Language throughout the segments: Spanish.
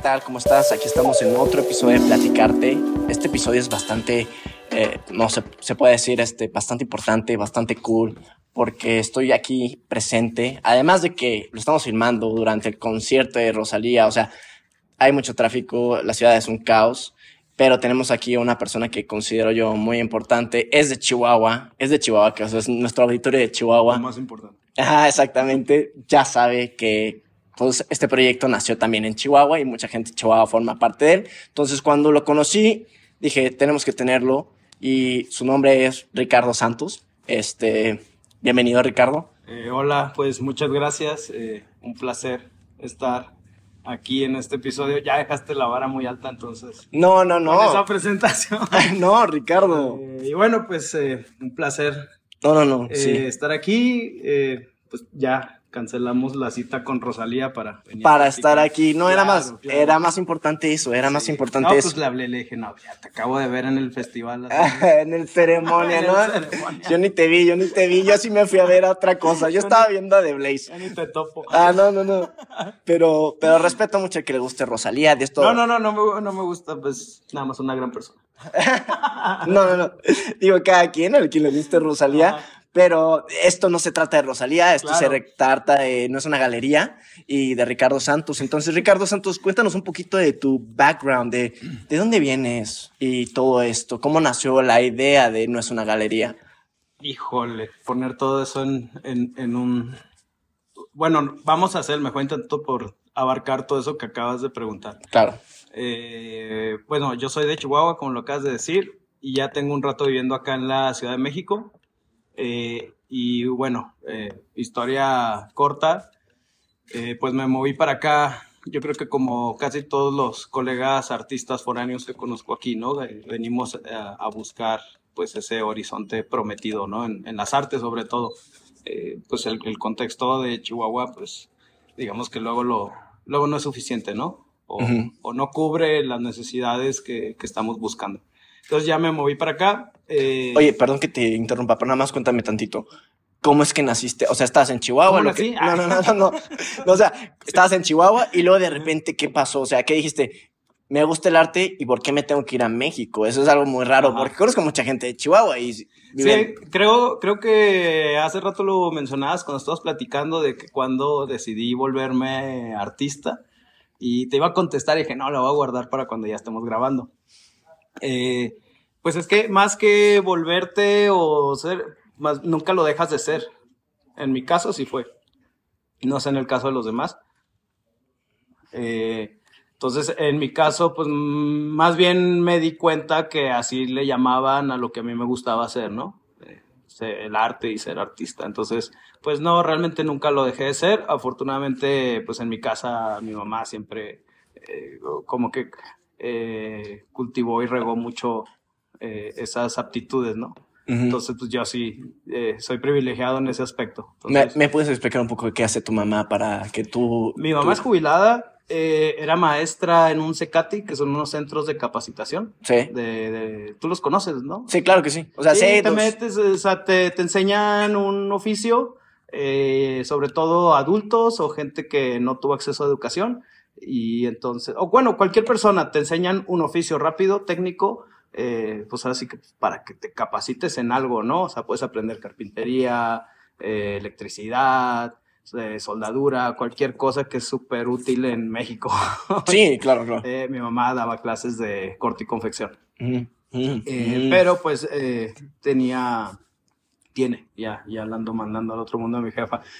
banda? ¿Qué, ¿Qué, tal? ¿Cómo estás? Aquí estamos en otro episodio de Platicarte. Este episodio es bastante, eh, no se, se puede decir, este, bastante importante, bastante cool, porque estoy aquí presente. Además de que lo estamos filmando durante el concierto de Rosalía, o sea, hay mucho tráfico, la ciudad es un caos, pero tenemos aquí a una persona que considero yo muy importante. Es de Chihuahua, es de Chihuahua, que es nuestro auditorio de Chihuahua. Lo más importante. Ajá, exactamente. Ya sabe que pues, este proyecto nació también en Chihuahua y mucha gente de Chihuahua forma parte de él. Entonces, cuando lo conocí, dije, tenemos que tenerlo. Y su nombre es Ricardo Santos. Este, bienvenido, Ricardo. Eh, hola, pues muchas gracias. Eh, un placer estar aquí en este episodio. Ya dejaste la vara muy alta, entonces. No, no, no. Con esa presentación. no, Ricardo. Eh, y bueno, pues eh, un placer. No, no, no. eh, sí. Estar aquí. pues ya cancelamos la cita con Rosalía para venir Para estar aquí. No, era más, claro. era más importante eso, era más importante no, eso. pues le hablé, le dije, no, ya te acabo de ver en el festival. en el ceremonia, ¿no? el ceremonia. Yo ni te vi, yo ni te vi, yo sí me fui a ver a otra cosa. Yo estaba viendo a The Blaze. Ya ni te topo. Ah, no, no, no. Pero, pero respeto mucho que le guste Rosalía, de esto. No, no, no, no me, no me gusta, pues nada más una gran persona. No, no, no. Digo, cada quien, al quien le guste Rosalía. Ajá. Pero esto no se trata de Rosalía, esto Claro. se trata de, no es una galería, y de Ricardo Santos. Entonces, Ricardo Santos, cuéntanos un poquito de tu background, de, de dónde vienes y todo esto, cómo nació la idea de no es una galería. Híjole, poner todo eso en, en, en un... Bueno, vamos a hacer el mejor intento por abarcar todo eso que acabas de preguntar. Claro. Eh, bueno, yo soy de Chihuahua, como lo acabas de decir, y ya tengo un rato viviendo acá en la Ciudad de México. Eh, y bueno, eh, historia corta, eh, pues me moví para acá. Yo creo que como casi todos los colegas artistas foráneos que conozco aquí, ¿no? Venimos a, a buscar pues ese horizonte prometido, ¿no? En, en las artes sobre todo. Pues el, el contexto de Chihuahua, pues digamos que luego, lo, luego no es suficiente, ¿no? O no cubre las necesidades que, que estamos buscando. Entonces ya me moví para acá. Eh, Oye, perdón que te interrumpa, pero nada más cuéntame tantito. ¿Cómo es que naciste? O sea, estás en Chihuahua. ¿Cómo lo que- nací? No, no, no, no, no. No, O sea, estabas en Chihuahua y luego de repente, ¿qué pasó? O sea, ¿qué dijiste? Me gusta el arte y ¿por qué me tengo que ir a México? Eso es algo muy raro Ajá. porque conozco mucha gente de Chihuahua y viven. Sí, creo, creo que hace rato lo mencionabas cuando estabas platicando de que cuando decidí volverme artista y te iba a contestar y dije, no, lo voy a guardar para cuando ya estemos grabando. Eh, pues es que más que volverte o ser, nunca lo dejas de ser. En mi caso sí fue. No sé en el caso de los demás. Eh, entonces, en mi caso, pues mm, más bien me di cuenta que así le llamaban a lo que a mí me gustaba hacer, ¿no? Eh, el arte y ser artista. Entonces, pues no, realmente nunca lo dejé de ser. Afortunadamente, pues en mi casa mi mamá siempre eh, como que cultivó y regó mucho eh, esas aptitudes, ¿no? Entonces, pues yo sí eh, soy privilegiado en ese aspecto. ¿Me, Entonces, me puedes explicar un poco de qué hace tu mamá para que tú... mi mamá tú- es jubilada, eh, era maestra en un CECATI, que son unos centros de capacitación. Sí. De, de- tú los conoces, ¿no? Sí, claro que sí. O sea, Sí, te metes, o sea, te, te enseñan un oficio, eh, sobre todo adultos o gente que no tuvo acceso a educación. Y entonces, o bueno, cualquier persona, te enseñan un oficio rápido, técnico, eh, pues ahora sí que para que te capacites en algo, ¿no? O sea, puedes aprender carpintería, eh, electricidad, eh, soldadura, cualquier cosa que es súper útil en México. Sí, claro, claro. Mi mamá daba clases de corte y confección. Ujú, Eh, ujú. Pero pues tenía, tiene, ya, ya la ando mandando al otro mundo a mi jefa.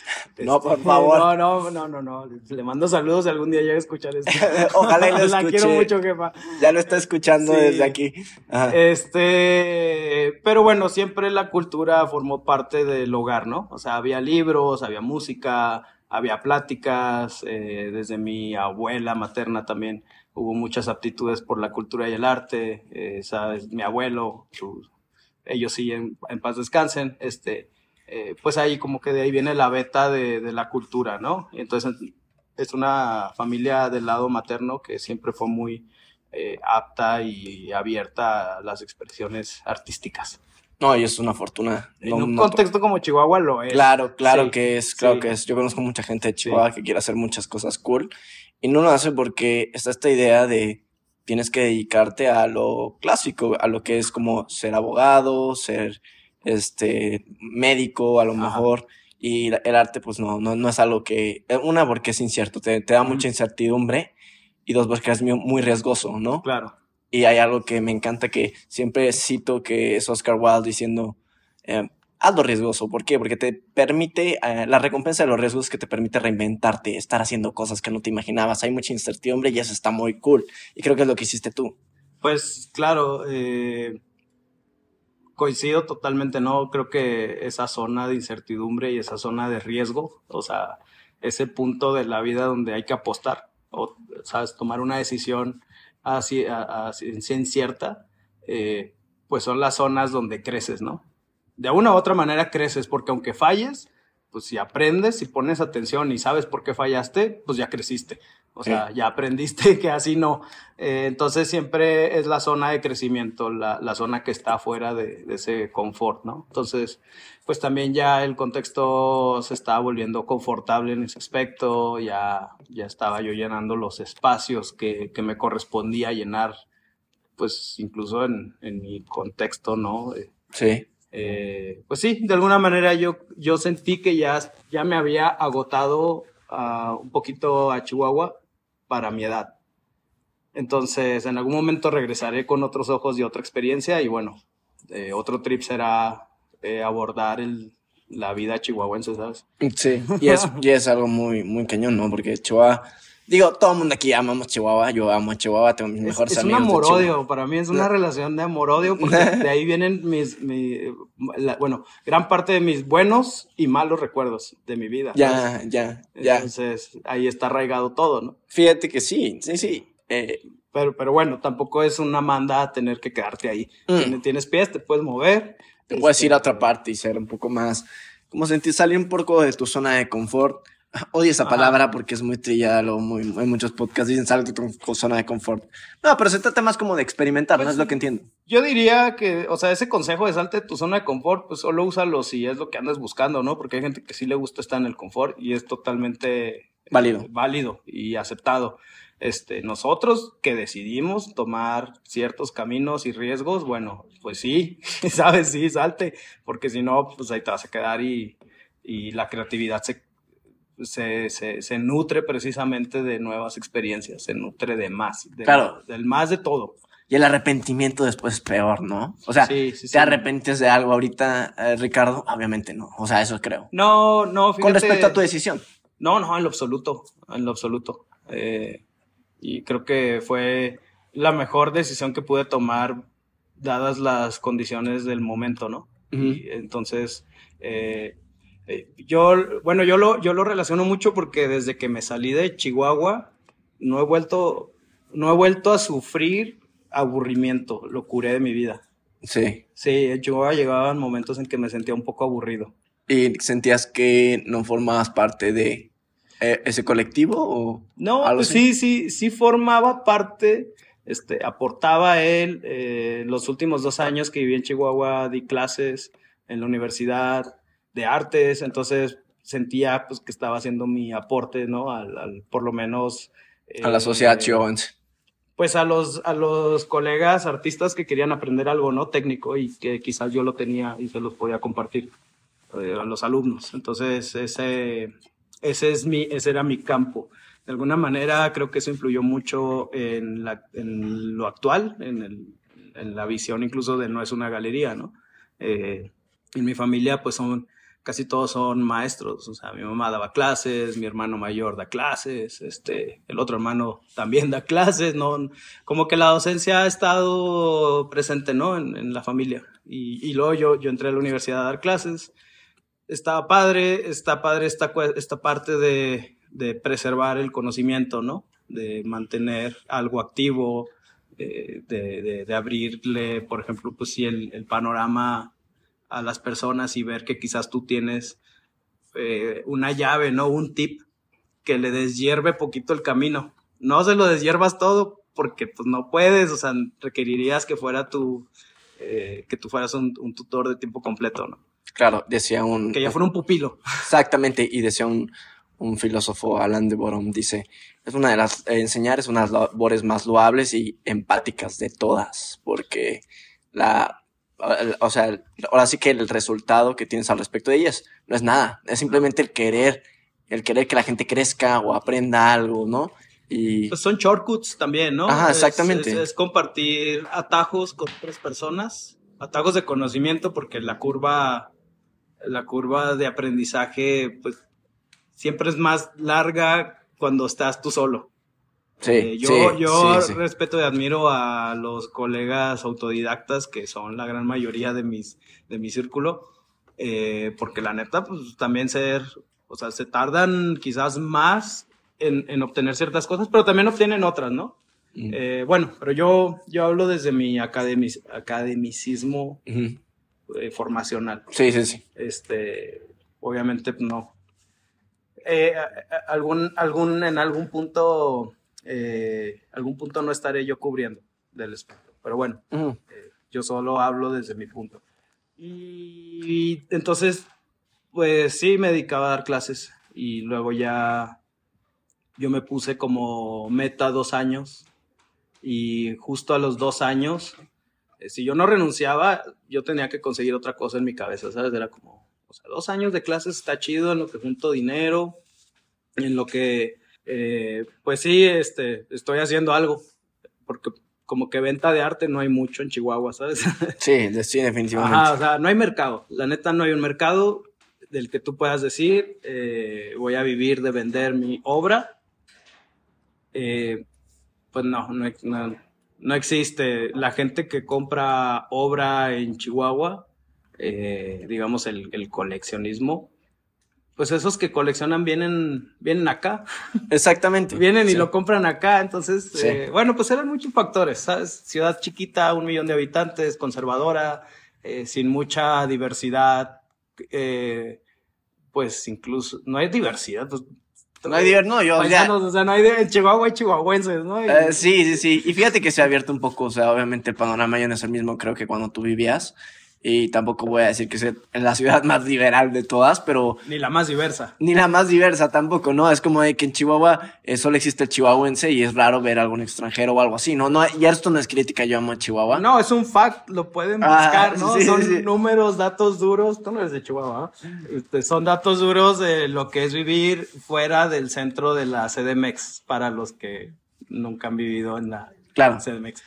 No, por favor. No, no, no, no, no. Le mando saludos si algún día llega a escuchar esto. Ojalá y lo La escuche. quiero mucho, jefa. Ya lo está escuchando Sí. desde aquí. Ajá. Este, pero bueno, siempre la cultura formó parte del hogar, ¿no? O sea, había libros, había música, había pláticas, eh, desde mi abuela materna también hubo muchas aptitudes por la cultura y el arte, eh, sabes, mi abuelo, su- ellos sí en, en paz descansen, este, eh, pues ahí como que de ahí viene la beta de, de la cultura, ¿no? Entonces es una familia del lado materno que siempre fue muy eh, apta y abierta a las expresiones artísticas. No, y es una fortuna. En No- un no- contexto como Chihuahua lo es. Claro, claro Sí, que es, claro sí. que es. Yo conozco mucha gente de Chihuahua que quiere hacer muchas cosas cool y no lo hace porque está esta idea de tienes que dedicarte a lo clásico, a lo que es como ser abogado, ser este médico, a lo Ajá. mejor. Y el arte, pues no, no, no es algo que, eh, una, porque es incierto, te, te da mucha incertidumbre, y dos, porque es muy, muy riesgoso, ¿no? Claro. Y hay algo que me encanta que siempre cito que es Oscar Wilde diciendo, eh, hazlo riesgoso. ¿Por qué? Porque te permite, eh, la recompensa de los riesgos es que te permite reinventarte, estar haciendo cosas que no te imaginabas. Hay mucha incertidumbre y eso está muy cool. Y creo que es lo que hiciste tú. Pues claro, eh, coincido totalmente, ¿no? Creo que esa zona de incertidumbre y esa zona de riesgo, o sea, ese punto de la vida donde hay que apostar, o, ¿sabes? Tomar una decisión así, a- a- ciencia incierta, eh, pues son las zonas donde creces, ¿no? De una u otra manera creces, porque aunque falles, pues si aprendes, si pones atención y sabes por qué fallaste, pues ya creciste. O sea, Sí. ya aprendiste que así no. Eh, entonces siempre es la zona de crecimiento, la, la zona que está fuera de, de ese confort, ¿no? Entonces, pues también ya el contexto se estaba volviendo confortable en ese aspecto, ya, ya estaba yo llenando los espacios que, que me correspondía llenar, pues incluso en, en mi contexto, ¿no? Eh, Sí. Eh, pues sí, de alguna manera yo, yo sentí que ya, ya me había agotado ah, un poquito a Chihuahua para mi edad. Entonces, en algún momento regresaré con otros ojos y otra experiencia y bueno, eh, otro trip será eh, abordar el, la vida chihuahuense, ¿sabes? Sí. Y es, y es algo muy, muy cañón, ¿no? Porque Chihuahua, digo, todo el mundo aquí amamos Chihuahua. Yo amo Chihuahua, tengo mis Es, mejores es un amigos. de Chihuahua. amor-odio, para mí es una relación de amor-odio, porque de ahí vienen mis, mi- la- bueno, gran parte de mis buenos y malos recuerdos de mi vida. Ya, ya, ya. Entonces, ahí está arraigado todo, ¿no? Fíjate que sí, sí, sí. Eh, Pero, pero bueno, tampoco es una manda tener que quedarte ahí. Mm. Tienes, tienes pies, te puedes mover. te puedes Este, ir a otra parte y ser un poco más, como sentir, salir un poco de tu zona de confort. Odio esa Ajá. palabra porque es muy trillada, luego muy, en muchos podcasts dicen sal de tu zona de confort. No, pero se trata más como de experimentar, Pues no es lo que entiendo. Yo diría que, o sea, ese consejo de salte de tu zona de confort, pues solo úsalo si es lo que andas buscando, ¿no? Porque hay gente que sí le gusta estar en el confort y es totalmente Válido. eh, válido y aceptado. Este, nosotros que decidimos tomar ciertos caminos y riesgos, bueno, pues sí, sabes, sí, salte, porque si no, pues ahí te vas a quedar y, y la creatividad se, se, se, se nutre precisamente de nuevas experiencias, se nutre de más, de- Claro. del más de todo. Y el arrepentimiento después es peor, ¿no? O sea, Sí, sí, ¿te sí. arrepientes de algo ahorita, eh, Ricardo? Obviamente no. O sea, eso creo. No, no, fíjate. Con respecto a tu decisión. No, no, en lo absoluto, en lo absoluto. Eh, y creo que fue la mejor decisión que pude tomar dadas las condiciones del momento, ¿no? Y entonces, eh, yo, bueno, yo lo, yo lo relaciono mucho porque desde que me salí de Chihuahua, no he vuelto, no he vuelto a sufrir aburrimiento, lo curé de mi vida. Sí. Sí, en Chihuahua llegaban momentos en que me sentía un poco aburrido. ¿Y sentías que no formabas parte de eh, ese colectivo o No, algo pues así? sí, sí, sí formaba parte, este, aportaba él. eh, los últimos dos años que viví en Chihuahua di clases en la universidad de artes, entonces sentía pues que estaba haciendo mi aporte, ¿no? Al, al- por lo menos... a la eh, sociedad chihuahuense? Pues a los, a los colegas artistas que querían aprender algo, ¿no? Técnico y que quizás yo lo tenía y se los podía compartir eh, a los alumnos. Entonces, ese, ese, es mi, ese era mi campo. De alguna manera, creo que eso influyó mucho en, la, en lo actual, en, el, en la visión incluso de no es una galería, ¿no? Eh, en mi familia, pues son, casi todos son maestros. O sea, mi mamá daba clases, mi hermano mayor da clases, este, el otro hermano también da clases, ¿no? Como que la docencia ha estado presente, ¿no? En, en la familia. Y, y luego yo, yo entré a la universidad a dar clases. Estaba padre, está padre esta, esta parte de, de preservar el conocimiento, ¿no? De mantener algo activo, eh, de, de, abrirle, por ejemplo, pues sí, el panorama a las personas y ver que quizás tú tienes eh, una llave, ¿no? Un tip que le deshierve poquito el camino. No se lo deshiervas todo porque pues no puedes, o sea, requerirías que fuera tu eh, que tú fueras un, un, tutor de tiempo completo, ¿no? Claro, decía un... Que ya fuera un pupilo. Exactamente, y decía un, un filósofo, Alan de Borom, dice, es una de las, eh, enseñar es una de las labores más loables y empáticas de todas, porque la, o sea, ahora sí que el resultado que tienes al respecto de ellas no es nada, es simplemente el querer, el querer que la gente crezca o aprenda algo, ¿no? Y... Pues son shortcuts también, ¿no? Ajá, exactamente. Es, es, compartir atajos con otras personas, atajos de conocimiento, porque la curva, la curva de aprendizaje, pues siempre es más larga cuando estás tú solo. Sí, eh, yo yo respeto y admiro a los colegas autodidactas, que son la gran mayoría de, mis, de mi círculo, eh, porque la neta, pues también ser, o sea, se tardan quizás más en, en obtener ciertas cosas, pero también obtienen otras, ¿no? Mm. Eh, bueno, pero yo, yo hablo desde mi academic, academicismo formacional. Sí, sí, sí. Este, obviamente no. algún, algún, en algún punto eh, algún punto no estaré yo cubriendo del espectro. Pero bueno, eh, yo solo hablo desde mi punto. Y, entonces, pues sí, me dedicaba a dar clases y luego ya yo me puse como meta dos años y justo a los dos años, eh, si yo no renunciaba, yo tenía que conseguir otra cosa en mi cabeza, ¿sabes? Era como, o sea, dos años de clases está chido en lo que junto dinero, en lo que eh, pues sí, este, estoy haciendo algo, porque como que venta de arte no hay mucho en Chihuahua, ¿sabes? Sí, sí, definitivamente. o sea, no hay mercado. La neta, no hay un mercado del que tú puedas decir, eh, voy a vivir de vender mi obra. Eh, pues no, no, no, existe. La gente que compra obra en Chihuahua, digamos el, el coleccionismo, pues esos que coleccionan vienen, vienen acá. Exactamente. vienen y lo compran acá. Entonces, eh, bueno, pues eran muchos factores, ¿sabes? Ciudad chiquita, un millón de habitantes, conservadora, eh, sin mucha diversidad, eh, pues incluso, no hay diversidad. Pues, no hay diversidad, no, yo, o sea, no hay de, Chihuahua hay chihuahuenses, ¿no? sí, sí, sí. Y fíjate que se ha abierto un poco, o sea, obviamente el panorama ya no es el mismo, creo que cuando tú vivías y tampoco voy a decir que sea la ciudad más liberal de todas, pero... Ni la más diversa. Ni la más diversa tampoco, ¿no? Es como de que en Chihuahua eh, solo existe el chihuahuense y es raro ver a algún extranjero o algo así, ¿no? no y esto no es crítica, yo amo a Chihuahua. No, es un fact, lo pueden ah, buscar, ¿no? son números, datos duros, tú no eres de Chihuahua, este, son datos duros de lo que es vivir fuera del centro de la CDMX, para los que nunca han vivido en la claro. CDMX.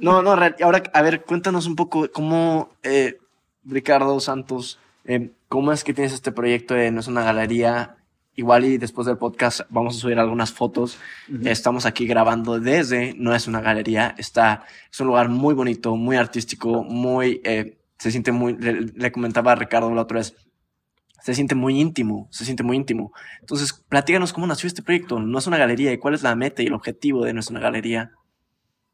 No, no, ahora, a ver, cuéntanos un poco cómo, eh, Ricardo Santos, eh, cómo es que tienes este proyecto de No es una galería. Igual y después del podcast vamos a subir algunas fotos. Estamos aquí grabando desde No es una galería. Está, es un lugar muy bonito, muy artístico, muy, eh, se siente muy, le, comentaba a Ricardo la otra vez, se siente muy íntimo, se siente muy íntimo. Entonces, platícanos cómo nació este proyecto. No es una galería y cuál es la meta y el objetivo de No es una galería.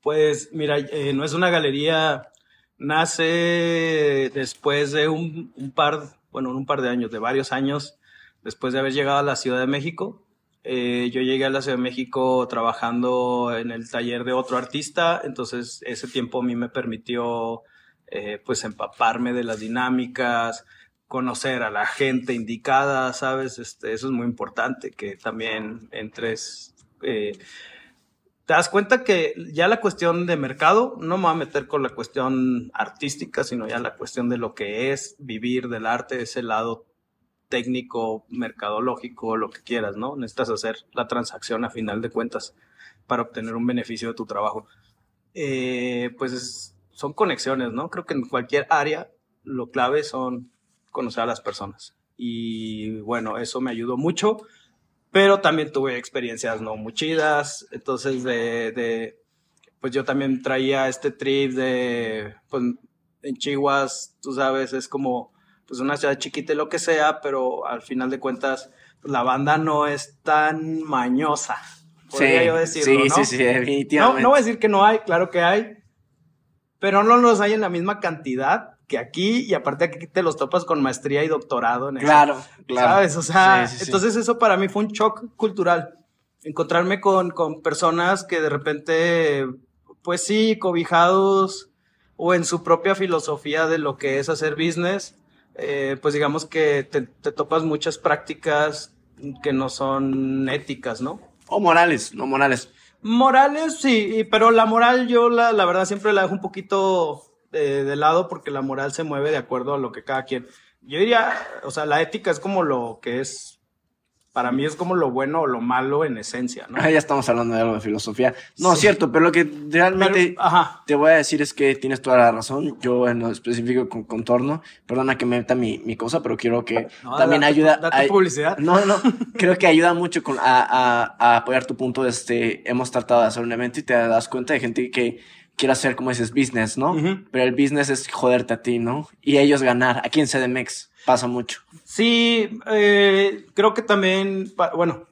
Pues mira, eh, no es una galería, nace después de un, par, bueno, un par de años, de varios años, después de haber llegado a la Ciudad de México. Eh, yo llegué a la Ciudad de México trabajando en el taller de otro artista, entonces ese tiempo a mí me permitió eh, pues empaparme de las dinámicas, conocer a la gente indicada, ¿sabes? Este, eso es muy importante, que también entres te das cuenta que ya la cuestión de mercado, no me voy a meter con la cuestión artística, sino ya la cuestión de lo que es vivir del arte, ese lado técnico, mercadológico, lo que quieras, ¿no? Necesitas hacer la transacción a final de cuentas para obtener un beneficio de tu trabajo. Eh, pues son conexiones, ¿no? Creo que en cualquier área lo clave son conocer a las personas. Y bueno, eso me ayudó mucho pero también tuve experiencias no muy chidas, entonces de, de pues yo también traía este trip de, pues en Chihuas, tú sabes, es como, pues una ciudad chiquita y lo que sea, pero al final de cuentas, pues, la banda no es tan mañosa. Podría sí, yo decirlo, sí, sí, sí, definitivamente. No, no voy a decir que no hay, claro que hay, pero no los hay en la misma cantidad que aquí y aparte aquí te los topas con maestría y doctorado en Claro, claro. ¿Sabes? O sea, entonces eso para mí fue un shock cultural. Encontrarme con, con personas que de repente, pues sí, cobijados o en su propia filosofía de lo que es hacer business, eh, pues digamos que te, te topas muchas prácticas que no son éticas, ¿no? O morales, no morales. Morales, sí, pero la moral yo la, la verdad siempre la dejo un poquito eh, de lado porque la moral se mueve de acuerdo a lo que cada quien. Yo diría, o sea, la ética es como lo que es para mí es como lo bueno o lo malo en esencia, ¿no? Ah, ya estamos hablando de algo de filosofía. No, es cierto, pero lo que realmente te voy a decir es que tienes toda la razón. Yo en lo específico con contorno, perdona que me meta mi, mi cosa, pero quiero que también ayuda. Date publicidad. No, no, creo que ayuda mucho con, a, a, a, apoyar tu punto. Este, hemos tratado de hacer un evento y te das cuenta de gente que quiere hacer, como dices, business, ¿no? Pero el business es joderte a ti, ¿no? Y ellos ganar. Aquí en CDMX pasa mucho. Sí, eh, creo que también, bueno,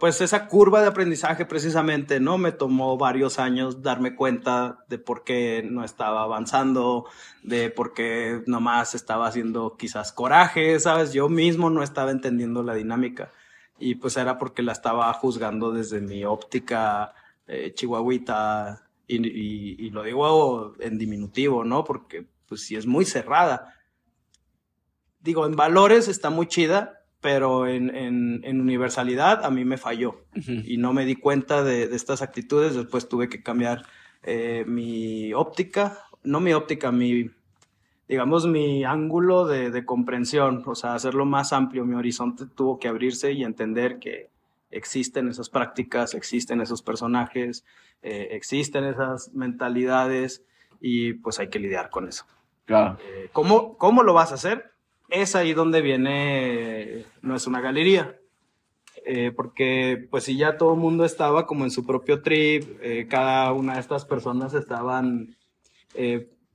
pues esa curva de aprendizaje precisamente, ¿no? Me tomó varios años darme cuenta de por qué no estaba avanzando, de por qué nomás estaba haciendo quizás coraje, ¿sabes? Yo mismo no estaba entendiendo la dinámica y pues era porque la estaba juzgando desde mi óptica eh, chihuahuita y, y, lo digo en diminutivo, ¿no? Porque pues sí es muy cerrada digo, en valores está muy chida, pero en, en, universalidad a mí me falló y no me di cuenta de, de, estas actitudes. Después tuve que cambiar eh, mi óptica, no mi óptica, mi, digamos, mi ángulo de, de, comprensión, o sea, hacerlo más amplio. Mi horizonte tuvo que abrirse y entender que existen esas prácticas, existen esos personajes, eh, existen esas mentalidades y pues hay que lidiar con eso. Claro. Eh, ¿cómo, ¿Cómo lo vas a hacer? es ahí donde viene, no es una galería. Eh, porque pues si ya todo el mundo estaba como en su propio trip, cada una de estas personas estaban,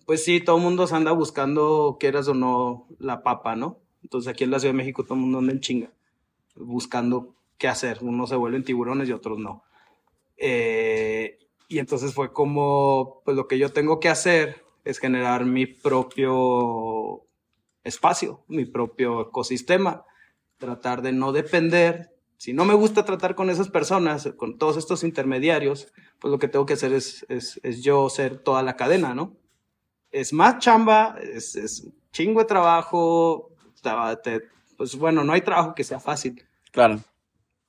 pues sí, todo el mundo se anda buscando, quieras o no, la papa, ¿no? Entonces aquí en la Ciudad de México todo el mundo anda en chinga, buscando qué hacer. Unos se vuelven tiburones y otros no. y entonces fue como, pues lo que yo tengo que hacer es generar mi propio espacio, mi propio ecosistema, tratar de no depender. Si no me gusta tratar con esas personas, con todos estos intermediarios, pues lo que tengo que hacer es, es, yo ser toda la cadena, ¿no? Es más chamba, es, es chingo de trabajo, pues bueno, no hay trabajo que sea fácil. Claro.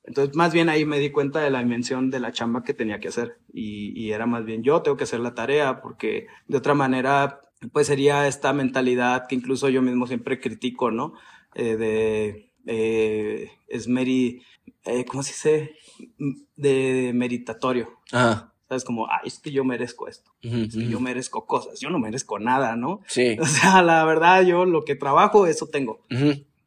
Entonces, más bien ahí me di cuenta de la dimensión de la chamba que tenía que hacer. Y, y, era más bien yo tengo que hacer la tarea, porque de otra manera pues sería esta mentalidad que incluso yo mismo siempre critico, ¿no? Eh, de eh, es meri, eh, ¿cómo se dice? De, meritatorio. Ajá. ¿Sabes? Como, ay, es que yo merezco esto. es que yo merezco cosas. Yo no merezco nada, ¿no? Sí. O sea, la verdad, yo lo que trabajo, eso tengo.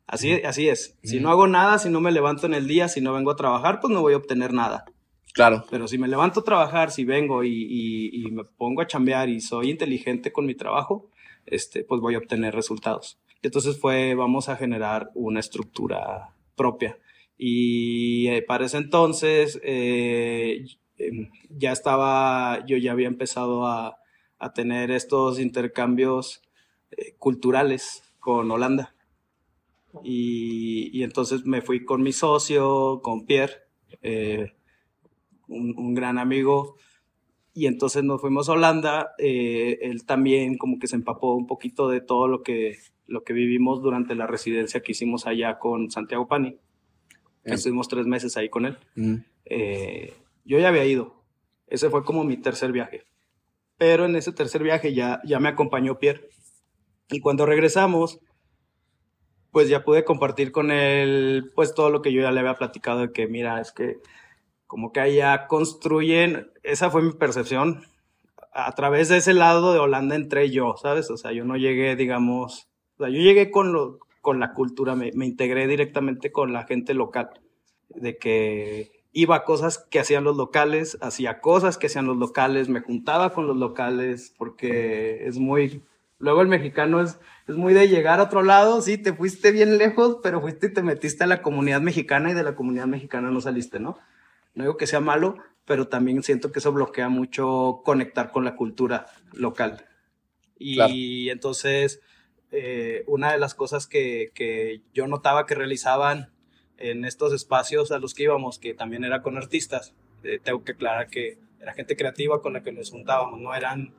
Así, así es. Si no hago nada, si no me levanto en el día, si no vengo a trabajar, pues no voy a obtener nada. Claro. Pero si me levanto a trabajar, si vengo y, me pongo a chambear y soy inteligente con mi trabajo, este, pues voy a obtener resultados. Entonces fue, vamos a generar una estructura propia. Y eh, para ese entonces eh, em, ya estaba, yo ya había empezado a, a tener estos intercambios eh, culturales con Holanda. Y, y, entonces me fui con mi socio, con Pierre, un, gran amigo, y entonces nos fuimos a Holanda. Eh, él también como que se empapó un poquito de todo lo que, lo que vivimos durante la residencia que hicimos allá con Santiago Pani. Estuvimos tres meses ahí con él. Eh, yo ya había ido. Ese fue como mi tercer viaje. Pero en ese tercer viaje ya, ya me acompañó Pierre. Y cuando regresamos, pues ya pude compartir con él pues todo lo que yo ya le había platicado de que mira, es que como que allá construyen, esa fue mi percepción, a través de ese lado de Holanda entré yo, ¿sabes? O sea, yo no llegué, digamos, o sea, yo llegué con, lo, con la cultura, me, me integré directamente con la gente local, de que iba a cosas que hacían los locales, hacía cosas que hacían los locales, me juntaba con los locales, porque es muy, luego el mexicano es, es muy de llegar a otro lado, sí, te fuiste bien lejos, pero fuiste y te metiste a la comunidad mexicana y de la comunidad mexicana no saliste, ¿no? No digo que sea malo, pero también siento que eso bloquea mucho conectar con la cultura local. Y entonces, eh, una de las cosas que, que, yo notaba que realizaban en estos espacios a los que íbamos, que también era con artistas, eh, tengo que aclarar que era gente creativa con la que nos juntábamos, no eran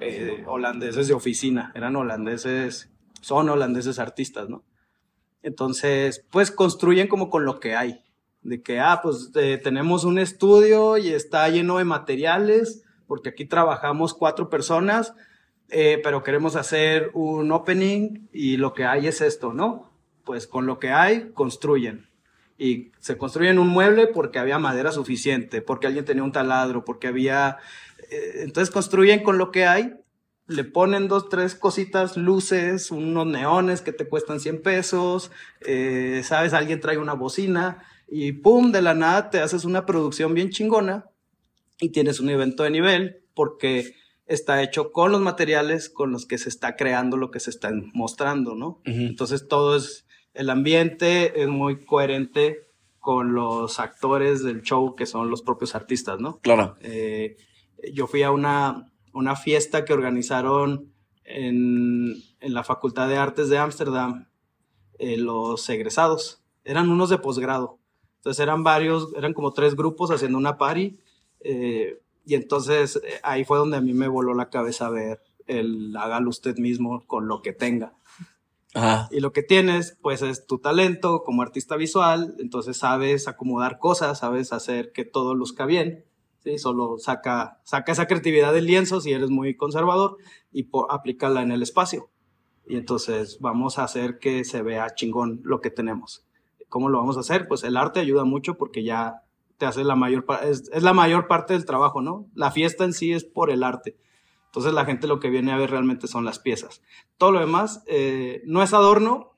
eh, holandeses de oficina, eran holandeses, son holandeses artistas, ¿no? Entonces, pues construyen como con lo que hay, de que, ah, pues eh, tenemos un estudio y está lleno de materiales, porque aquí trabajamos cuatro personas, eh, pero queremos hacer un opening y lo que hay es esto, ¿no? Pues con lo que hay, construyen. Y se construyen un mueble porque había madera suficiente, porque alguien tenía un taladro, porque había... Eh, entonces construyen con lo que hay, le ponen dos, tres cositas, luces, unos neones que te cuestan 100 pesos, eh, sabes, alguien trae una bocina y pum, de la nada te haces una producción bien chingona y tienes un evento de nivel porque está hecho con los materiales con los que se está creando lo que se está mostrando, ¿no? Entonces todo es, el ambiente es muy coherente con los actores del show que son los propios artistas, ¿no? Claro. Eh, yo fui a una, una fiesta que organizaron en, en la Facultad de Artes de Ámsterdam eh, los egresados. Eran unos de posgrado. Entonces eran varios, eran como tres grupos haciendo una party. Eh, y entonces eh, ahí fue donde a mí me voló la cabeza ver el hágalo usted mismo con lo que tenga. Ajá. Y lo que tienes, pues es tu talento como artista visual, entonces sabes acomodar cosas, sabes hacer que todo luzca bien, ¿sí? Solo saca, saca esa creatividad del lienzo si eres muy conservador y por, aplícala en el espacio. Y entonces vamos a hacer que se vea chingón lo que tenemos. ¿Cómo lo vamos a hacer? Pues el arte ayuda mucho porque ya te hace la mayor es, es, la mayor parte del trabajo, ¿no? La fiesta en sí es por el arte. Entonces la gente lo que viene a ver realmente son las piezas. Todo lo demás eh, no es adorno,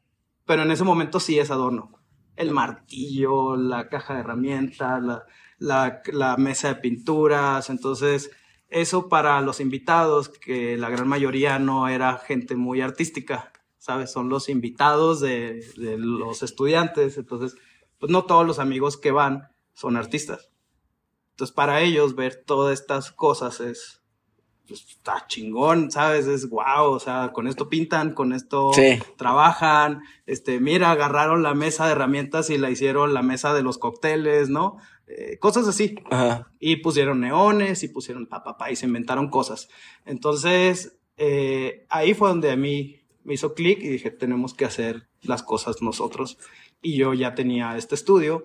pero en ese momento sí es adorno. El martillo, la caja de herramientas, la, la, la mesa de pinturas. Entonces, eso para los invitados, que la gran mayoría no era gente muy artística, ¿sabes? Son los invitados de, de los estudiantes. Entonces, pues no todos los amigos que van son artistas. Entonces, para ellos ver todas estas cosas es, pues, está chingón, ¿sabes? Es wow, o sea, con esto pintan, con esto Sí. trabajan, este, mira, agarraron la mesa de herramientas y la hicieron la mesa de los cócteles, ¿no? Eh, cosas así. Ajá. Y pusieron neones y pusieron pa, pa, pa, y se inventaron cosas. Entonces, eh, ahí fue donde a mí me hizo clic y dije, tenemos que hacer las cosas nosotros. Y yo ya tenía este estudio,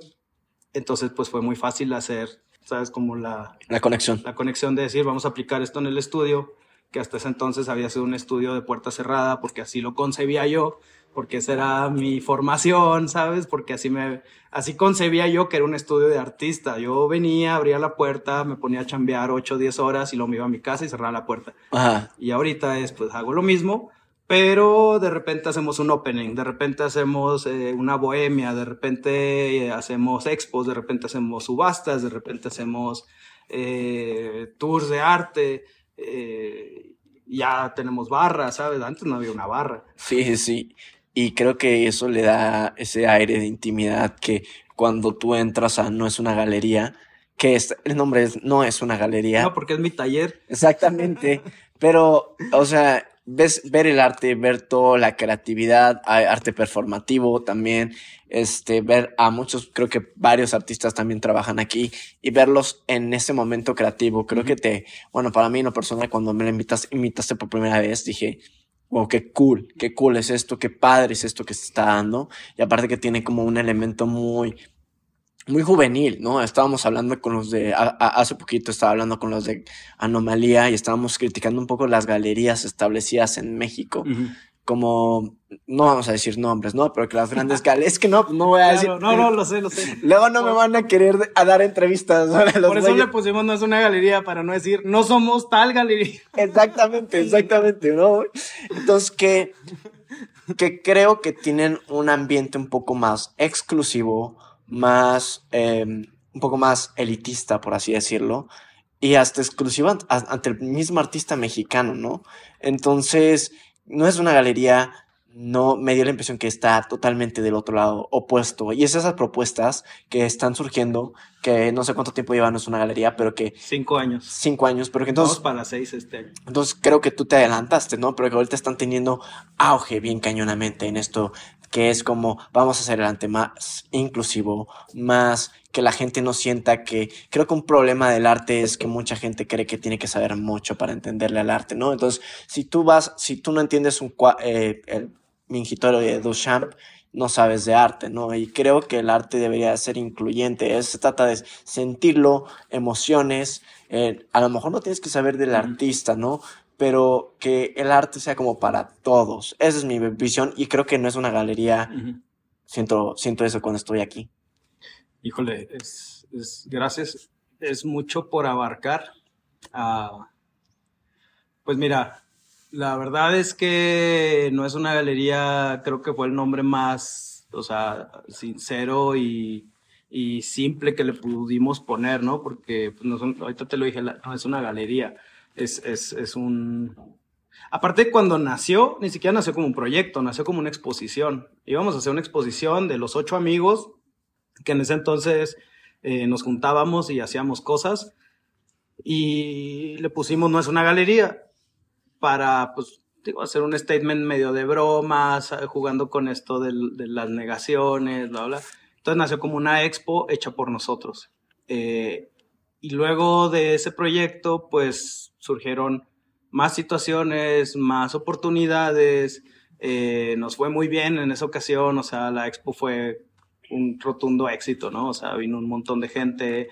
entonces pues fue muy fácil hacer, ¿sabes? Como la, La conexión. la conexión de decir, vamos a aplicar esto en el estudio, que hasta ese entonces había sido un estudio de puerta cerrada, porque así lo concebía yo, porque esa era mi formación, ¿sabes? Porque así me, así concebía yo que era un estudio de artista. Yo venía, abría la puerta, me ponía a chambear 8 o 10 horas y luego me iba a mi casa y cerraba la puerta. Ajá. Y ahorita es, pues hago lo mismo, pero de repente hacemos un opening, de repente hacemos eh, una bohemia, de repente eh, hacemos expos, de repente hacemos subastas, de repente hacemos eh, tours de arte, eh, ya tenemos barras, ¿sabes? Antes no había una barra. Sí, sí, sí. Y creo que eso le da ese aire de intimidad que cuando tú entras a No es una galería, que es, el nombre es No es una galería. No, porque es mi taller. Exactamente. Pero, o sea, ves, ver el arte, ver toda la creatividad, hay arte performativo también, este, ver a muchos, creo que varios artistas también trabajan aquí y verlos en ese momento creativo, creo que te, bueno, para mí en lo personal, cuando me lo invitas, invitaste por primera vez, dije, wow, qué cool, qué cool es esto, qué padre es esto que se está dando. Y aparte que tiene como un elemento muy, muy juvenil, ¿no? Estábamos hablando con los de, a, a, hace poquito estaba hablando con los de Anomalía y estábamos criticando un poco las galerías establecidas en México. Uh -huh. Como, no vamos a decir nombres, ¿no? Pero que las grandes galerías, es que no, no voy a decir. No, no, lo sé, lo sé. Luego no me van a querer a dar entrevistas. Por eso güeyes. le pusimos no es una galería para no decir no somos tal galería. Exactamente, exactamente, ¿no? Entonces que, que creo que tienen un ambiente un poco más exclusivo, más, eh, un poco más elitista, por así decirlo, y hasta exclusiva ante el mismo artista mexicano, ¿no? Entonces, no es una galería, no me dio la impresión que está totalmente del otro lado, opuesto. Y es esas propuestas que están surgiendo, que no sé cuánto tiempo llevan, no es una galería, pero que... Cinco años. Cinco años, pero que entonces... Vamos para seis este año. Entonces creo que tú te adelantaste, ¿no? Pero que ahorita están teniendo auge bien cañonamente en esto que es como vamos a hacer el arte más inclusivo, más que la gente no sienta que creo que un problema del arte es que mucha gente cree que tiene que saber mucho para entenderle al arte, ¿no? Entonces, si tú vas, si tú no entiendes un eh, el mingitorio de Duchamp, no sabes de arte, ¿no? Y creo que el arte debería ser incluyente. se trata de sentirlo, emociones. Eh, a lo mejor no tienes que saber del artista, ¿no? Pero que el arte sea como para todos. Esa es mi visión y creo que no es una galería. siento, siento eso cuando estoy aquí. Híjole, es, gracias. Es mucho por abarcar. Ah, pues mira, la verdad es que no es una galería, creo que fue el nombre más, o sea, sincero y, simple que le pudimos poner, ¿no? Porque pues, no ahorita te lo dije, no es una galería, es, es, es un... Aparte, cuando nació, ni siquiera nació como un proyecto, nació como una exposición. Íbamos a hacer una exposición de los ocho amigos que en ese entonces eh, nos juntábamos y hacíamos cosas y le pusimos no es una galería para, pues, digo, hacer un statement medio de bromas, eh, jugando con esto de, las negaciones, bla, bla. Entonces nació como una expo hecha por nosotros. Eh, y luego de ese proyecto, pues surgieron más situaciones, más oportunidades. Eh, nos fue muy bien en esa ocasión, o sea, la expo fue un rotundo éxito, ¿no? O sea, vino un montón de gente,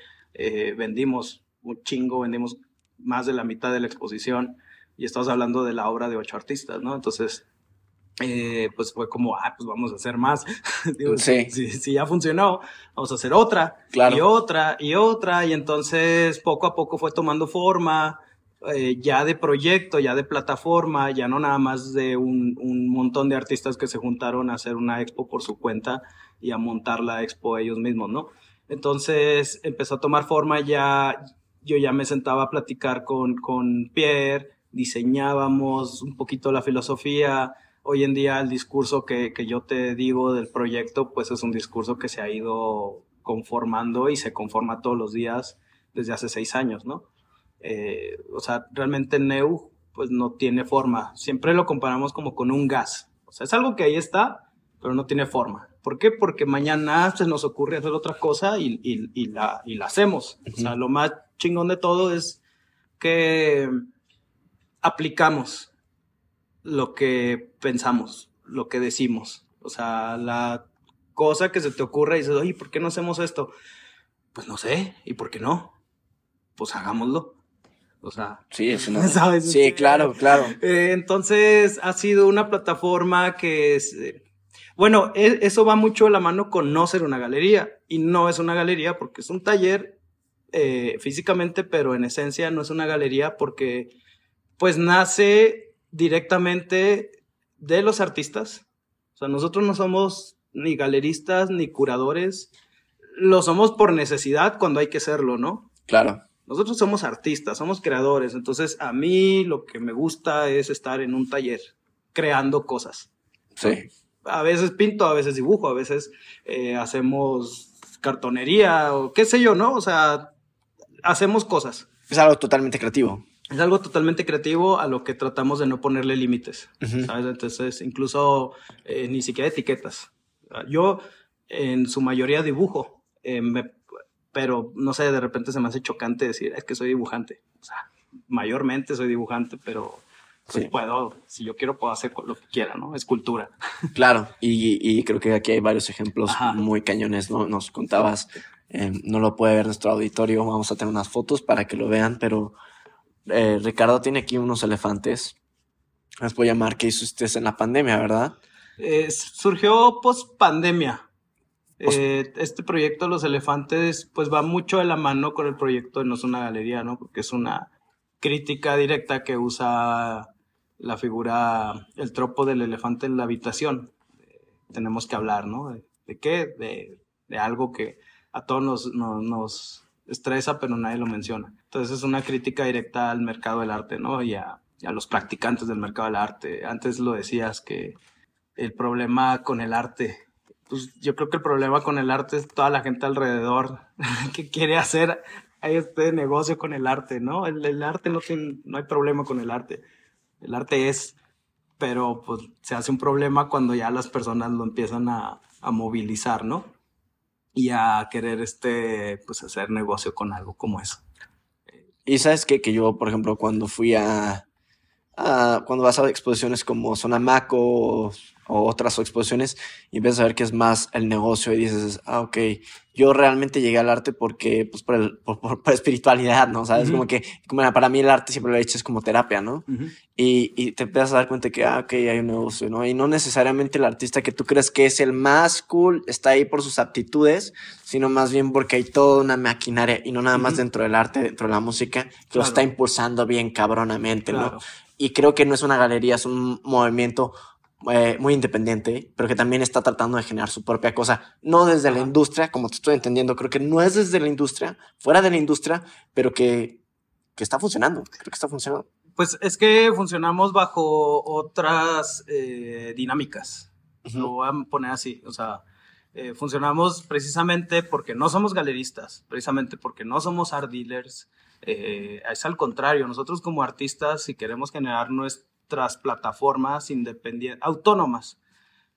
vendimos un chingo, vendimos más de la mitad de la exposición y estamos hablando de la obra de ocho artistas, ¿no? Entonces, eh, pues fue como, ah, pues vamos a hacer más. sí. Si, ya funcionó, vamos a hacer otra, claro. y otra, y otra, y entonces poco a poco fue tomando forma, eh, ya de proyecto, ya de plataforma, ya no nada más de un, un, montón de artistas que se juntaron a hacer una expo por su cuenta y a montar la expo ellos mismos, ¿no? Entonces empezó a tomar forma ya, yo ya me sentaba a platicar con, con Pierre, diseñábamos un poquito la filosofía. Hoy en día el discurso que, que, yo te digo del proyecto, pues es un discurso que se ha ido conformando y se conforma todos los días desde hace seis años, ¿no? Eh, o sea, realmente Neu pues no tiene forma. Siempre lo comparamos como con un gas. O sea, es algo que ahí está, pero no tiene forma. ¿Por qué? Porque mañana se nos ocurre hacer otra cosa y, y, y la, y la hacemos. O sea, lo más chingón de todo es que aplicamos lo que pensamos, lo que decimos. O sea, la cosa que se te ocurre y dices, oye, ¿por qué no hacemos esto? Pues no sé, ¿y por qué no? Pues hagámoslo. O sea, sí, es Sí, claro, claro. Eh, entonces, ha sido una plataforma que es. Eh, bueno, e, eso va mucho de la mano con no ser una galería. Y no es una galería porque es un taller eh, físicamente, pero en esencia no es una galería porque pues nace directamente de los artistas. O sea, nosotros no somos ni galeristas ni curadores, lo somos por necesidad cuando hay que serlo, ¿no? Claro. Nosotros somos artistas, somos creadores, entonces a mí lo que me gusta es estar en un taller creando cosas. Sí. A veces pinto, a veces dibujo, a veces eh, hacemos cartonería o qué sé yo, ¿no? O sea, hacemos cosas. Es algo totalmente creativo es algo totalmente creativo a lo que tratamos de no ponerle límites, ¿sabes? Entonces, incluso eh, ni siquiera etiquetas. Yo en su mayoría dibujo, eh, pero no sé, de repente se me hace chocante decir, es que soy dibujante. O sea, mayormente soy dibujante, pero pues puedo, si yo quiero, puedo hacer lo que quiera, ¿no? Escultura. Claro, y, y creo que aquí hay varios ejemplos muy cañones, ¿no? Nos contabas, eh, no lo puede ver nuestro auditorio, vamos a tener unas fotos para que lo vean, pero eh, Ricardo tiene aquí unos elefantes. Les voy a llamar que hizo usted en la pandemia, ¿verdad? surgió post pandemia. Eh, este proyecto Los Elefantes, pues va mucho de la mano con el proyecto de No es una galería, ¿no? Porque es una crítica directa que usa la figura, el tropo del elefante en la habitación. tenemos que hablar, ¿no? ¿De, qué? De, algo que a todos nos, nos estresa, pero nadie lo menciona. Entonces es una crítica directa al mercado del arte, ¿no? Y a, los practicantes del mercado del arte. Antes lo decías que el problema con el arte, pues yo creo que el problema con el arte es toda la gente alrededor que quiere hacer este negocio con el arte, ¿no? El, arte no tiene, no hay problema con el arte. El arte es pero pues se hace un problema cuando ya las personas lo empiezan a, a movilizar, ¿no? Y a querer, este, pues hacer negocio con algo como eso. Y sabes qué? que yo, por ejemplo, cuando fui a, a cuando vas a exposiciones como Sonamaco o, otras exposiciones y empiezas a ver que es más el negocio y dices, ah, ok, yo realmente llegué al arte porque, pues, por, el, por, por, por espiritualidad, ¿no? ¿Sabes? Como que, como para mí el arte siempre lo he hecho es como terapia, ¿no? y, y, te empiezas a dar cuenta que, ah, ok, hay un negocio, ¿no? Y no necesariamente el artista que tú crees que es el más cool está ahí por sus aptitudes, sino más bien porque hay toda una maquinaria y no nada más dentro del arte, dentro de la música, que claro. lo está impulsando bien cabronamente, claro. ¿no? Y creo que no es una galería, es un movimiento eh, muy independiente, pero que también está tratando de generar su propia cosa, no desde Ajá. la industria, como te estoy entendiendo, creo que no es desde la industria, fuera de la industria, pero que, que está funcionando, creo que está funcionando. Pues es que funcionamos bajo otras eh, dinámicas, uh -huh. lo voy a poner así, o sea, eh, funcionamos precisamente porque no somos galeristas, precisamente porque no somos art dealers, eh, es al contrario, nosotros como artistas, si queremos generar nuestro otras plataformas independientes, autónomas,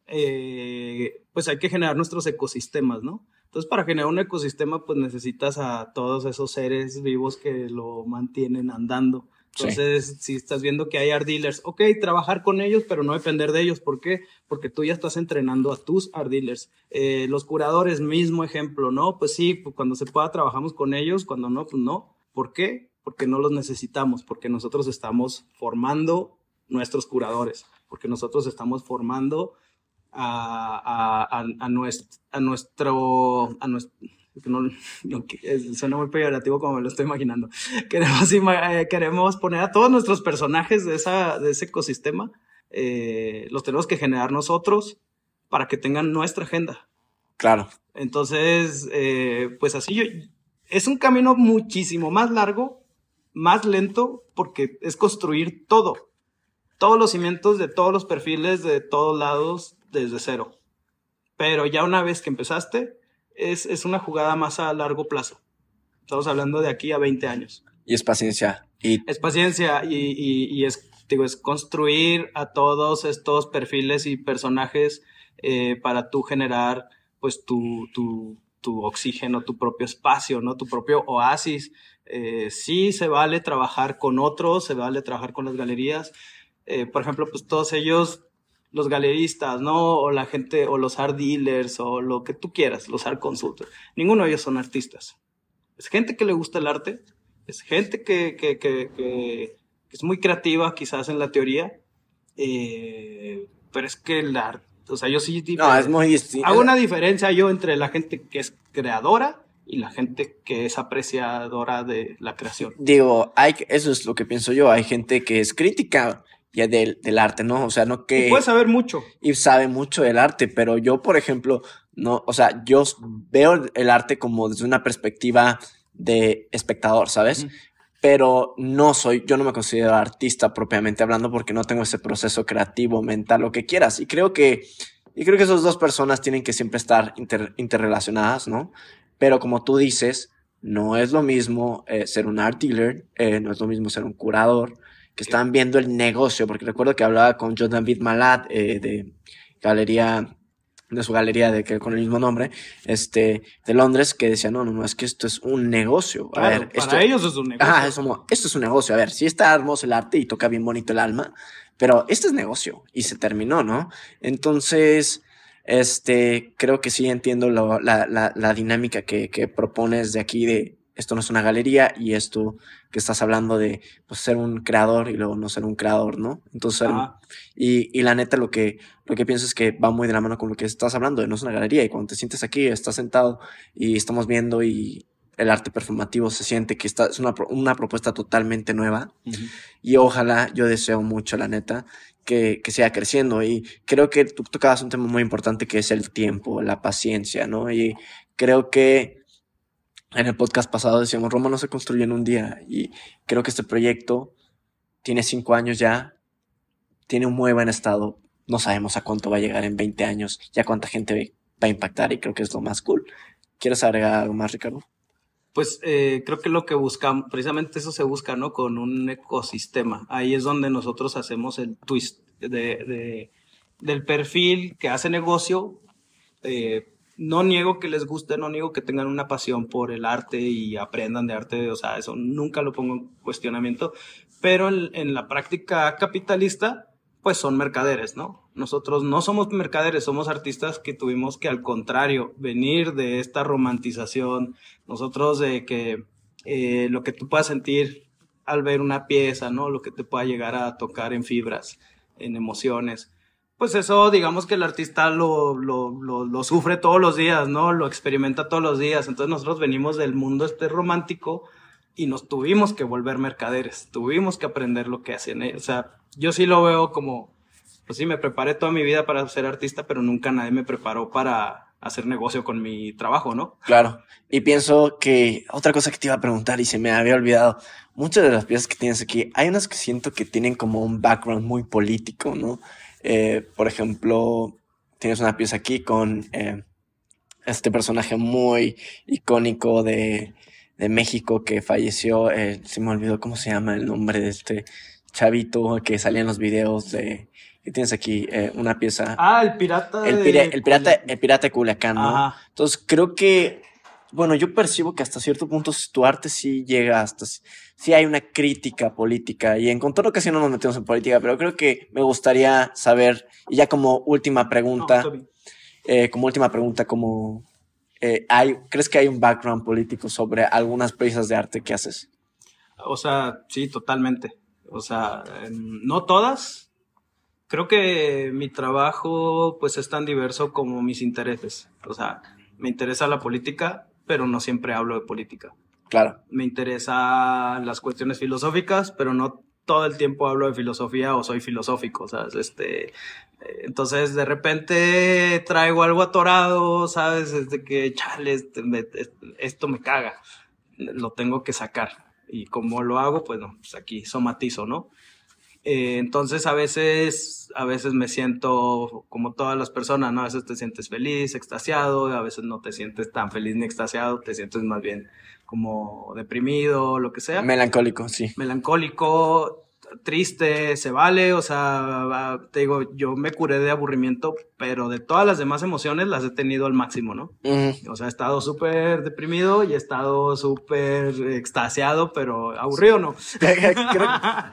eh, pues hay que generar nuestros ecosistemas, ¿no? Entonces, para generar un ecosistema, pues necesitas a todos esos seres vivos que lo mantienen andando. Entonces, sí. si estás viendo que hay art dealers, ok, trabajar con ellos, pero no depender de ellos. ¿Por qué? Porque tú ya estás entrenando a tus art dealers. Eh, los curadores, mismo ejemplo, ¿no? Pues sí, pues cuando se pueda trabajamos con ellos, cuando no, pues no. ¿Por qué? Porque no los necesitamos, porque nosotros estamos formando nuestros curadores, porque nosotros estamos formando a, a, a, a nuestro, a nuestro, a nuestro no, no, suena muy peyorativo como me lo estoy imaginando. Queremos, eh, queremos poner a todos nuestros personajes de, esa, de ese ecosistema, eh, los tenemos que generar nosotros para que tengan nuestra agenda. Claro. Entonces, eh, pues así yo, es un camino muchísimo más largo, más lento, porque es construir todo todos los cimientos de todos los perfiles de todos lados desde cero. Pero ya una vez que empezaste, es, es una jugada más a largo plazo. Estamos hablando de aquí a 20 años. Y es paciencia. Y... Es paciencia y, y, y es, digo, es construir a todos estos perfiles y personajes eh, para tú generar pues tu, tu, tu oxígeno, tu propio espacio, ¿no? Tu propio oasis. Eh, sí se vale trabajar con otros, se vale trabajar con las galerías, eh, por ejemplo, pues todos ellos, los galeristas, ¿no? O la gente, o los art dealers, o lo que tú quieras, los art consultors. Ninguno de ellos son artistas. Es gente que le gusta el arte, es gente que, que, que, que es muy creativa quizás en la teoría, eh, pero es que el arte, o sea, yo sí... No, es muy distinto. Hago una diferencia yo entre la gente que es creadora y la gente que es apreciadora de la creación. Digo, hay, eso es lo que pienso yo, hay gente que es crítica ya del, del arte, ¿no? O sea, no que... Y puede saber mucho. Y sabe mucho del arte, pero yo, por ejemplo, no, o sea, yo veo el arte como desde una perspectiva de espectador, ¿sabes? -huh. Pero no soy, yo no me considero artista propiamente hablando porque no tengo ese proceso creativo, mental, lo que quieras. Y creo que, y creo que esas dos personas tienen que siempre estar inter, interrelacionadas, ¿no? Pero como tú dices, no es lo mismo eh, ser un art dealer, eh, no es lo mismo ser un curador, que estaban viendo el negocio, porque recuerdo que hablaba con John David Malat eh, de galería, de su galería de que con el mismo nombre, este, de Londres, que decía, no, no, no, es que esto es un negocio. A claro, ver, para esto, ellos es un negocio. Ajá, es como, esto es un negocio. A ver, sí está hermoso el arte y toca bien bonito el alma, pero esto es negocio y se terminó, ¿no? Entonces, este, creo que sí entiendo lo, la, la, la dinámica que, que propones de aquí de esto no es una galería y esto que estás hablando de pues, ser un creador y luego no ser un creador, ¿no? Entonces, ah. y, y la neta lo que, lo que pienso es que va muy de la mano con lo que estás hablando, de no es una galería y cuando te sientes aquí, estás sentado y estamos viendo y el arte performativo se siente que está, es una, una propuesta totalmente nueva uh -huh. y ojalá, yo deseo mucho, la neta, que, que siga creciendo y creo que tú tocabas un tema muy importante que es el tiempo, la paciencia, ¿no? Y creo que en el podcast pasado decíamos, Roma no se construye en un día y creo que este proyecto tiene cinco años ya, tiene un muy buen estado, no sabemos a cuánto va a llegar en 20 años, ya cuánta gente va a impactar y creo que es lo más cool. ¿Quieres agregar algo más, Ricardo? Pues eh, creo que lo que buscamos, precisamente eso se busca, ¿no? Con un ecosistema. Ahí es donde nosotros hacemos el twist de, de del perfil que hace negocio. Eh, no niego que les guste, no niego que tengan una pasión por el arte y aprendan de arte, o sea, eso nunca lo pongo en cuestionamiento, pero en, la práctica capitalista, pues son mercaderes, ¿no? Nosotros no somos mercaderes, somos artistas que tuvimos que, al contrario, venir de esta romantización, nosotros de que eh, lo que tú puedas sentir al ver una pieza, ¿no? Lo que te pueda llegar a tocar en fibras, en emociones. Pues eso, digamos que el artista lo, lo, lo, sufre todos los días, ¿no? Lo experimenta todos los días. Entonces nosotros venimos del mundo este romántico y nos tuvimos que volver mercaderes, tuvimos que aprender lo que hacen. O sea, yo sí lo veo como, pues sí, me preparé toda mi vida para ser artista, pero nunca nadie me preparó para hacer negocio con mi trabajo, ¿no? Claro. Y pienso que otra cosa que te iba a preguntar y se me había olvidado, muchas de las piezas que tienes aquí, hay unas que siento que tienen como un background muy político, ¿no? Eh, por ejemplo, tienes una pieza aquí con eh, este personaje muy icónico de, de México que falleció, eh, se me olvidó cómo se llama el nombre de este chavito que salía en los videos de... ¿Qué tienes aquí? Una pieza. Ah, el pirata. El, de el pirata, Culiacán. el pirata de Culiacán, ¿no? Ajá. Entonces creo que, bueno, yo percibo que hasta cierto punto tu arte sí llega hasta, sí hay una crítica política y en contorno casi no nos metemos en política, pero creo que me gustaría saber, y ya como última pregunta, eh, como última pregunta, como, eh, hay, ¿crees que hay un background político sobre algunas piezas de arte que haces? O sea, sí, totalmente. O sea, no todas. Creo que mi trabajo pues es tan diverso como mis intereses. O sea, me interesa la política, pero no siempre hablo de política. Claro, Me interesa las cuestiones filosóficas, pero no todo el tiempo hablo de filosofía o soy filosófico, ¿sabes? Este, eh, entonces de repente traigo algo atorado, ¿sabes? Es de que, chale, este, me- esto me caga, lo tengo que sacar. Y como lo hago, pues no, pues aquí somatizo, ¿no? Eh, entonces a veces, a veces me siento como todas las personas, ¿no? A veces te sientes feliz, extasiado, a veces no te sientes tan feliz ni extasiado, te sientes más bien como deprimido, lo que sea. melancólico, sí. Melancólico, triste, se vale, o sea, te digo, yo me curé de aburrimiento, pero de todas las demás emociones las he tenido al máximo, ¿no? O sea, he estado súper deprimido y he estado súper extasiado, pero aburrido no. creo,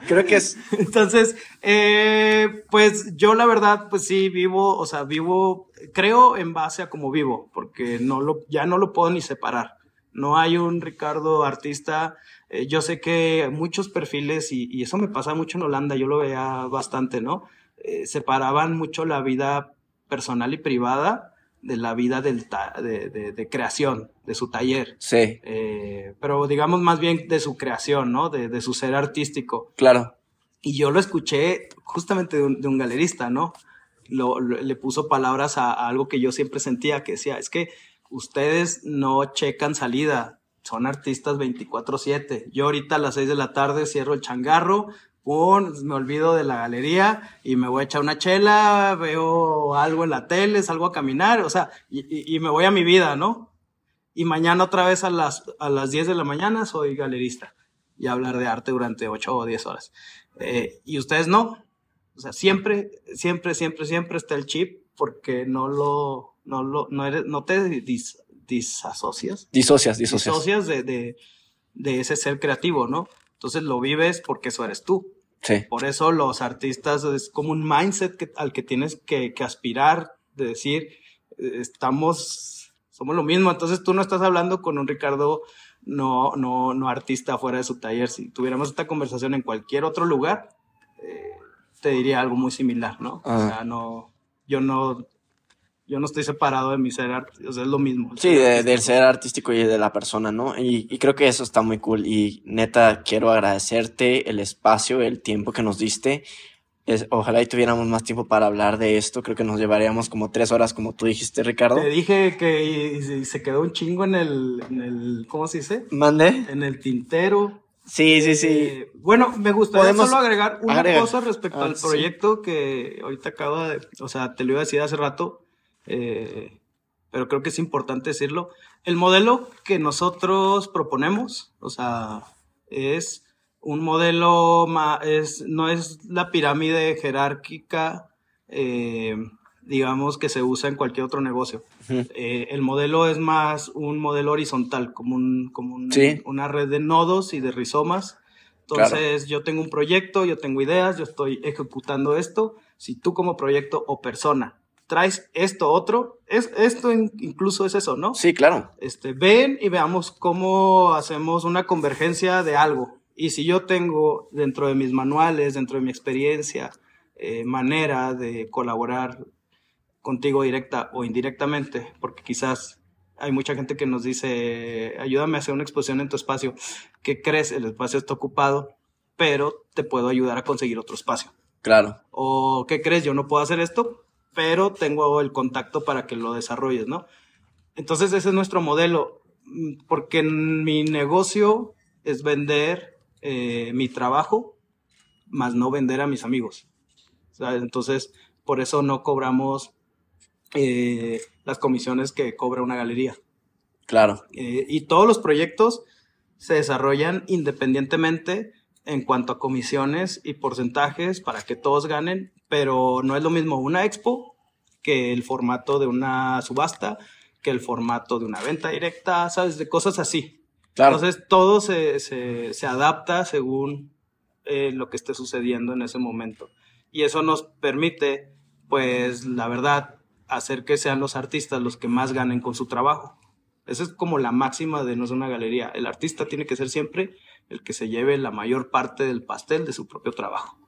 creo que es, Entonces, eh, pues yo la verdad, pues sí, vivo, o sea, vivo, creo en base a cómo vivo, porque no lo, ya no lo puedo ni separar. No hay un Ricardo artista. eh, yo sé que muchos perfiles, y, y eso me pasa mucho en Holanda, yo lo veía bastante, ¿no? Eh, separaban mucho la vida personal y privada de la vida del de, de- de creación, de su taller. sí, Eh, pero digamos más bien de su creación, ¿no? De, de su ser artístico. claro. Y yo lo escuché justamente de un, galerista, ¿no? Lo, lo- le puso palabras a, a algo que yo siempre sentía, que decía, es que ustedes no checan salida, son artistas 24/7. Yo ahorita a las 6 de la tarde cierro el changarro, pum, me olvido de la galería y me voy a echar una chela, veo algo en la tele, salgo a caminar, o sea, y, me voy a mi vida, ¿no? Y mañana otra vez a las, a las 10 de la mañana soy galerista y hablar de arte durante 8 o 10 horas. Eh, y ustedes no. O sea, siempre, siempre, siempre, siempre está el chip porque no lo, no lo, no eres, no te dis- disasocias, Disocias, disocias. disocias de, de, de ese ser creativo, ¿no? Entonces lo vives porque eso eres tú. Sí, Por eso los artistas es como un mindset que- al que tienes que, que aspirar, de decir, estamos, somos lo mismo. Entonces tú no estás hablando con un Ricardo no, no, no artista fuera de su taller. Si tuviéramos esta conversación en cualquier otro lugar, eh, te diría algo muy similar, ¿no? O Ah. sea, no, yo no, yo no estoy separado de mi ser artista, o sea, es lo mismo. Sí, de- del ser artístico y de la persona, ¿no? Y, y creo que eso está muy cool. Y neta, quiero agradecerte el espacio, el tiempo que nos diste. Es- ojalá y tuviéramos más tiempo para hablar de esto. Creo que nos llevaríamos como tres horas, como tú dijiste, Ricardo. Te dije que y- y se quedó un chingo en el, en el, ¿cómo se dice? ¿Mande? En el tintero. Sí, sí, sí. Eh, bueno, me gustaría solo agregar una cosa respecto Ah, al sí. proyecto que ahorita acabo de, o sea, te lo iba a decir hace rato, eh, pero creo que es importante decirlo. El modelo que nosotros proponemos, o sea, es un modelo, es, no es la pirámide jerárquica, eh, digamos, que se usa en cualquier otro negocio. Eh, el modelo es más un modelo horizontal, como, un, como una red de nodos y de rizomas. Entonces, yo tengo un proyecto, yo tengo ideas, yo estoy ejecutando esto. Si tú como proyecto o persona traes esto otro, es, esto incluso es eso, ¿no? Sí, claro. Este, ven y veamos cómo hacemos una convergencia de algo. Y si yo tengo dentro de mis manuales, dentro de mi experiencia, eh, manera de colaborar contigo directa o indirectamente, porque quizás hay mucha gente que nos dice, ayúdame a hacer una exposición en tu espacio. ¿Qué crees? El espacio está ocupado, pero te puedo ayudar a conseguir otro espacio. Claro. O ¿qué crees? Yo no puedo hacer esto, pero tengo el contacto para que lo desarrolles, ¿no? Entonces ese es nuestro modelo, mm, porque mi negocio es vender eh, mi trabajo, más no vender a mis amigos. Entonces, por eso no cobramos eh, las comisiones que cobra una galería. Claro. Eh, y todos los proyectos se desarrollan independientemente en cuanto a comisiones y porcentajes para que todos ganen, pero no es lo mismo una expo que el formato de una subasta, que el formato de una venta directa, ¿sabes? De cosas así. Entonces todo se, se, adapta según eh, lo que esté sucediendo en ese momento. Y eso nos permite, pues, la verdad, hacer que sean los artistas los que más ganen con su trabajo. Esa es como la máxima de no una galería. El artista tiene que ser siempre el que se lleve la mayor parte del pastel de su propio trabajo.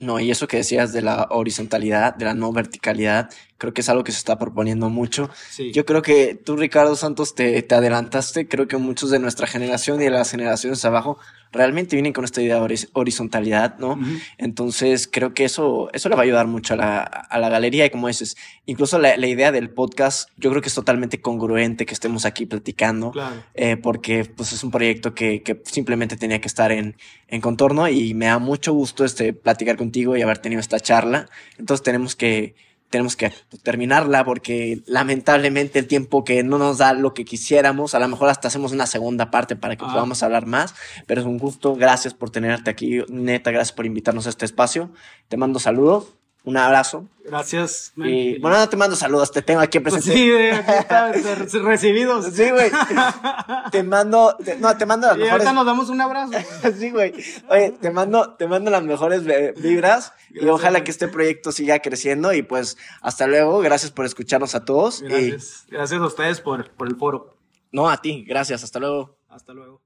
No, y eso que decías de la horizontalidad, de la no verticalidad, creo que es algo que se está proponiendo mucho. Yo creo que tú, Ricardo Santos, te, te, adelantaste. Creo que muchos de nuestra generación y de las generaciones abajo realmente vienen con esta idea de horizontalidad, ¿no? Entonces, creo que eso, eso le va a ayudar mucho a la, a la galería. Y como dices, incluso la, la, idea del podcast, yo creo que es totalmente congruente que estemos aquí platicando, eh, porque pues es un proyecto que, que simplemente tenía que estar en, en contorno y me da mucho gusto este, platicar contigo y haber tenido esta charla. Entonces, tenemos que tenemos que terminarla porque lamentablemente el tiempo que no nos da lo que quisiéramos, a lo mejor hasta hacemos una segunda parte para que ah. podamos hablar más, pero es un gusto, gracias por tenerte aquí, neta, gracias por invitarnos a este espacio, te mando saludos un abrazo. Gracias. Y bueno, no te mando saludos, te tengo aquí presente. sí, aquí está, recibidos. Sí, güey. te mando, no, te mando las y mejores. ahorita nos damos un abrazo. sí, güey. Oye, te mando, te mando las mejores vibras y ojalá que este proyecto siga creciendo y pues hasta luego. Gracias por escucharnos a todos. Gracias. Gracias a ustedes por, por el foro. No, a ti. Gracias. Hasta luego. Hasta luego.